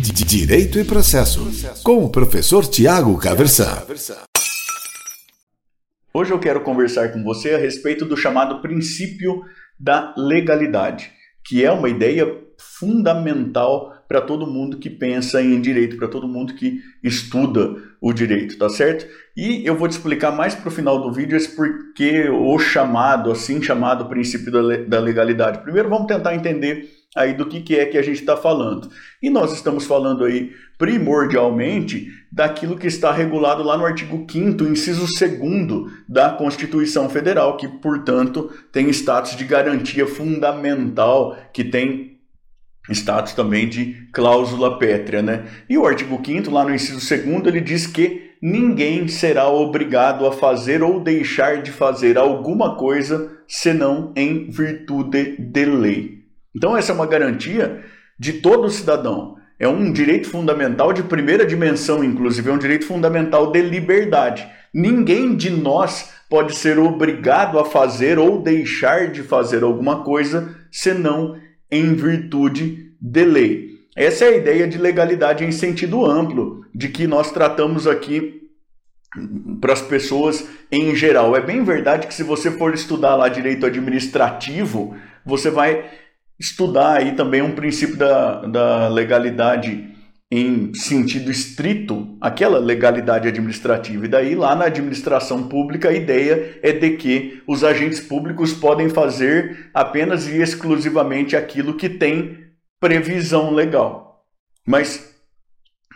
Direito e Processo, com o professor Tiago Caversan. Hoje eu quero conversar com você a respeito do chamado princípio da legalidade, que é uma ideia fundamental para todo mundo que pensa em direito, para todo mundo que estuda o direito, tá certo? E eu vou te explicar mais para o final do vídeo esse porquê o chamado, assim chamado princípio da legalidade. Primeiro vamos tentar entender aí do que, que é que a gente está falando. E nós estamos falando aí primordialmente daquilo que está regulado lá no artigo 5 inciso 2 da Constituição Federal, que, portanto, tem status de garantia fundamental, que tem status também de cláusula pétrea, né? E o artigo 5 lá no inciso 2 ele diz que ninguém será obrigado a fazer ou deixar de fazer alguma coisa senão em virtude de lei. Então, essa é uma garantia de todo cidadão. É um direito fundamental de primeira dimensão, inclusive, é um direito fundamental de liberdade. Ninguém de nós pode ser obrigado a fazer ou deixar de fazer alguma coisa senão em virtude de lei. Essa é a ideia de legalidade em sentido amplo, de que nós tratamos aqui para as pessoas em geral. É bem verdade que se você for estudar lá direito administrativo, você vai estudar aí também um princípio da, da legalidade em sentido estrito, aquela legalidade administrativa. E daí, lá na administração pública, a ideia é de que os agentes públicos podem fazer apenas e exclusivamente aquilo que tem previsão legal. Mas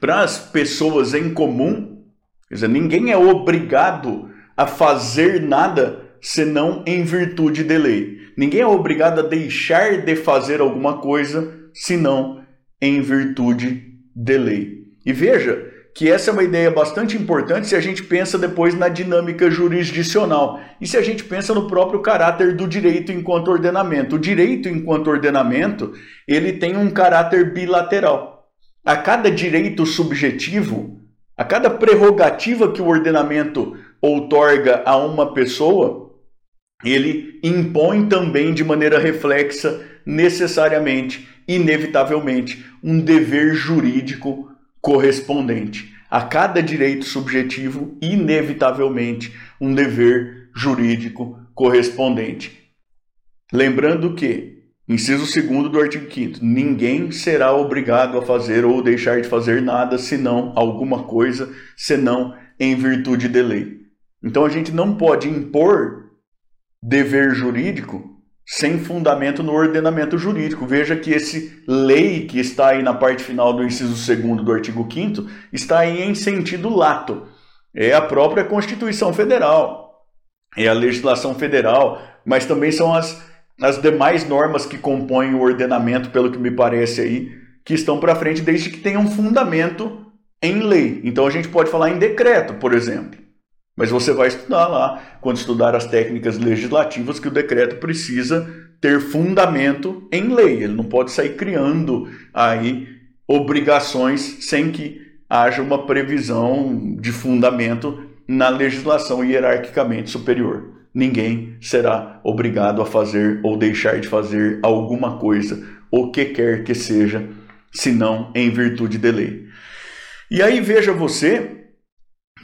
para as pessoas em comum, quer dizer, ninguém é obrigado a fazer nada senão em virtude de lei. Ninguém é obrigado a deixar de fazer alguma coisa senão em virtude de lei. E veja que essa é uma ideia bastante importante se a gente pensa depois na dinâmica jurisdicional e se a gente pensa no próprio caráter do direito enquanto ordenamento. O direito enquanto ordenamento, ele tem um caráter bilateral. A cada direito subjetivo, a cada prerrogativa que o ordenamento outorga a uma pessoa, ele impõe também de maneira reflexa, necessariamente, inevitavelmente, um dever jurídico correspondente. A cada direito subjetivo, inevitavelmente, um dever jurídico correspondente. Lembrando que, inciso 2 do artigo 5, ninguém será obrigado a fazer ou deixar de fazer nada senão alguma coisa, senão em virtude de lei. Então a gente não pode impor dever jurídico sem fundamento no ordenamento jurídico. Veja que esse lei que está aí na parte final do inciso 2 do artigo 5 está aí em sentido lato. É a própria Constituição Federal, é a legislação federal, mas também são as, as demais normas que compõem o ordenamento, pelo que me parece aí, que estão para frente desde que tenham fundamento em lei. Então a gente pode falar em decreto, por exemplo. Mas você vai estudar lá, quando estudar as técnicas legislativas, que o decreto precisa ter fundamento em lei. Ele não pode sair criando aí obrigações sem que haja uma previsão de fundamento na legislação hierarquicamente superior. Ninguém será obrigado a fazer ou deixar de fazer alguma coisa, o que quer que seja, senão em virtude de lei. E aí veja você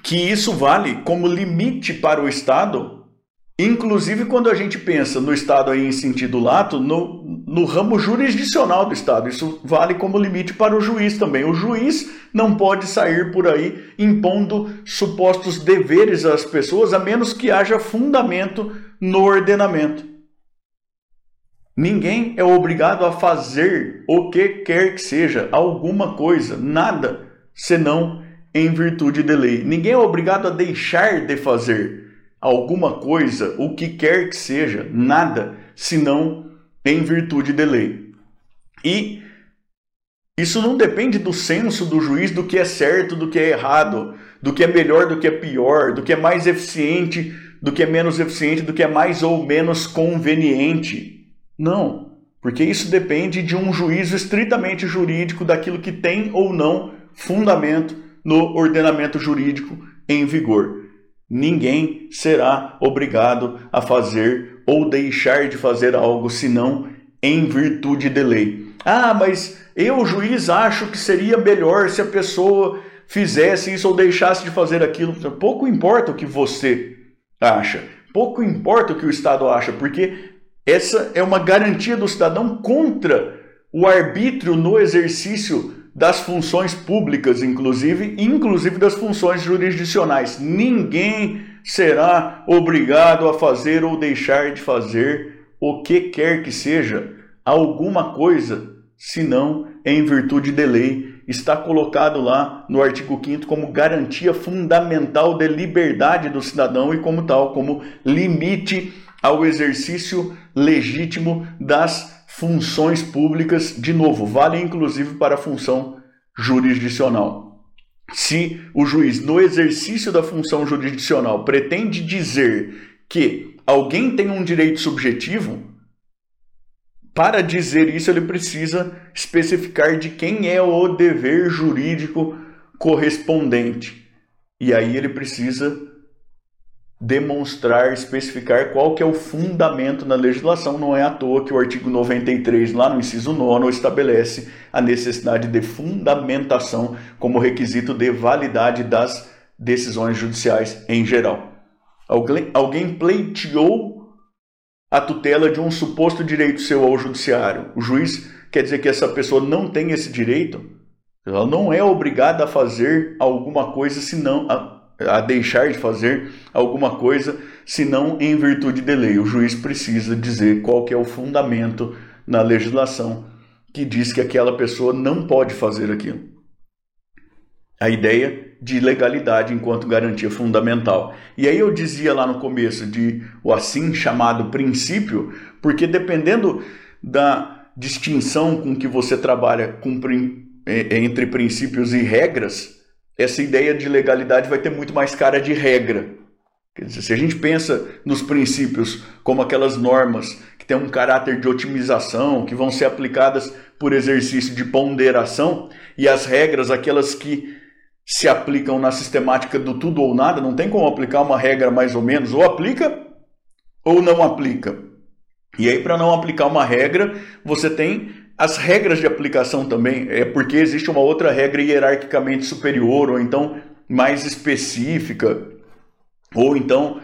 que isso vale como limite para o Estado, inclusive quando a gente pensa no Estado aí em sentido lato, no, no ramo jurisdicional do Estado. Isso vale como limite para o juiz também. O juiz não pode sair por aí impondo supostos deveres às pessoas, a menos que haja fundamento no ordenamento. Ninguém é obrigado a fazer o que quer que seja, alguma coisa, nada, senão em virtude de lei. Ninguém é obrigado a deixar de fazer alguma coisa, o que quer que seja, nada, senão em virtude de lei. E isso não depende do senso do juiz do que é certo, do que é errado, do que é melhor, do que é pior, do que é mais eficiente, do que é menos eficiente, do que é mais ou menos conveniente. Não, porque isso depende de um juízo estritamente jurídico daquilo que tem ou não fundamento no ordenamento jurídico em vigor. Ninguém será obrigado a fazer ou deixar de fazer algo senão em virtude de lei. Ah, mas eu, juiz, acho que seria melhor se a pessoa fizesse isso ou deixasse de fazer aquilo. Pouco importa o que você acha, pouco importa o que o Estado acha, porque essa é uma garantia do cidadão contra o arbítrio no exercício das funções públicas, inclusive, inclusive das funções jurisdicionais. Ninguém será obrigado a fazer ou deixar de fazer o que quer que seja alguma coisa, senão em virtude de lei. Está colocado lá no artigo 5 como garantia fundamental de liberdade do cidadão e como tal, como limite ao exercício legítimo das funções públicas, de novo, vale inclusive para a função jurisdicional. Se o juiz, no exercício da função jurisdicional, pretende dizer que alguém tem um direito subjetivo, para dizer isso ele precisa especificar de quem é o dever jurídico correspondente. E aí ele precisa demonstrar, especificar qual que é o fundamento na legislação. Não é à toa que o artigo 93, lá no inciso 9, estabelece a necessidade de fundamentação como requisito de validade das decisões judiciais em geral. Alguém, pleiteou a tutela de um suposto direito seu ao judiciário. O juiz quer dizer que essa pessoa não tem esse direito? Ela não é obrigada a fazer alguma coisa senão a deixar de fazer alguma coisa, senão em virtude de lei. O juiz precisa dizer qual que é o fundamento na legislação que diz que aquela pessoa não pode fazer aquilo. A ideia de legalidade enquanto garantia fundamental. E aí eu dizia lá no começo de o assim chamado princípio, porque dependendo da distinção com que você trabalha com, é, entre princípios e regras, essa ideia de legalidade vai ter muito mais cara de regra. Quer dizer, se a gente pensa nos princípios como aquelas normas que têm um caráter de otimização, que vão ser aplicadas por exercício de ponderação, e as regras, aquelas que se aplicam na sistemática do tudo ou nada, não tem como aplicar uma regra mais ou menos, ou aplica ou não aplica. E aí, para não aplicar uma regra, você tem as regras de aplicação também, é porque existe uma outra regra hierarquicamente superior, ou então mais específica, ou então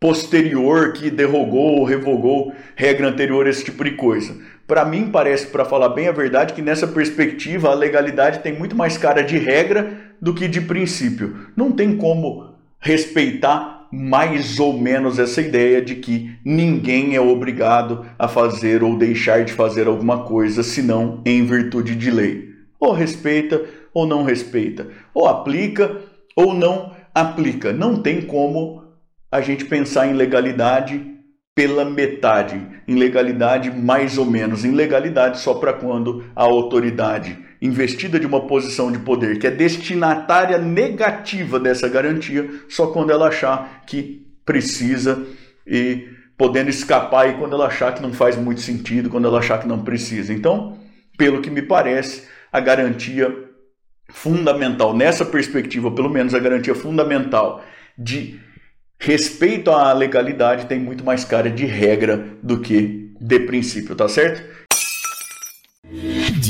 posterior que derrogou ou revogou regra anterior, esse tipo de coisa. Para mim, parece, para falar bem a verdade, que nessa perspectiva a legalidade tem muito mais cara de regra do que de princípio. Não tem como respeitar mais ou menos essa ideia de que ninguém é obrigado a fazer ou deixar de fazer alguma coisa senão em virtude de lei. Ou respeita ou não respeita, ou aplica ou não aplica. Não tem como a gente pensar em legalidade pela metade, em legalidade mais ou menos, em legalidade só para quando a autoridade investida de uma posição de poder que é destinatária negativa dessa garantia, só quando ela achar que precisa e podendo escapar e quando ela achar que não faz muito sentido, quando ela achar que não precisa. Então, pelo que me parece, a garantia fundamental nessa perspectiva, pelo menos a garantia fundamental de respeito à legalidade tem muito mais cara de regra do que de princípio, tá certo?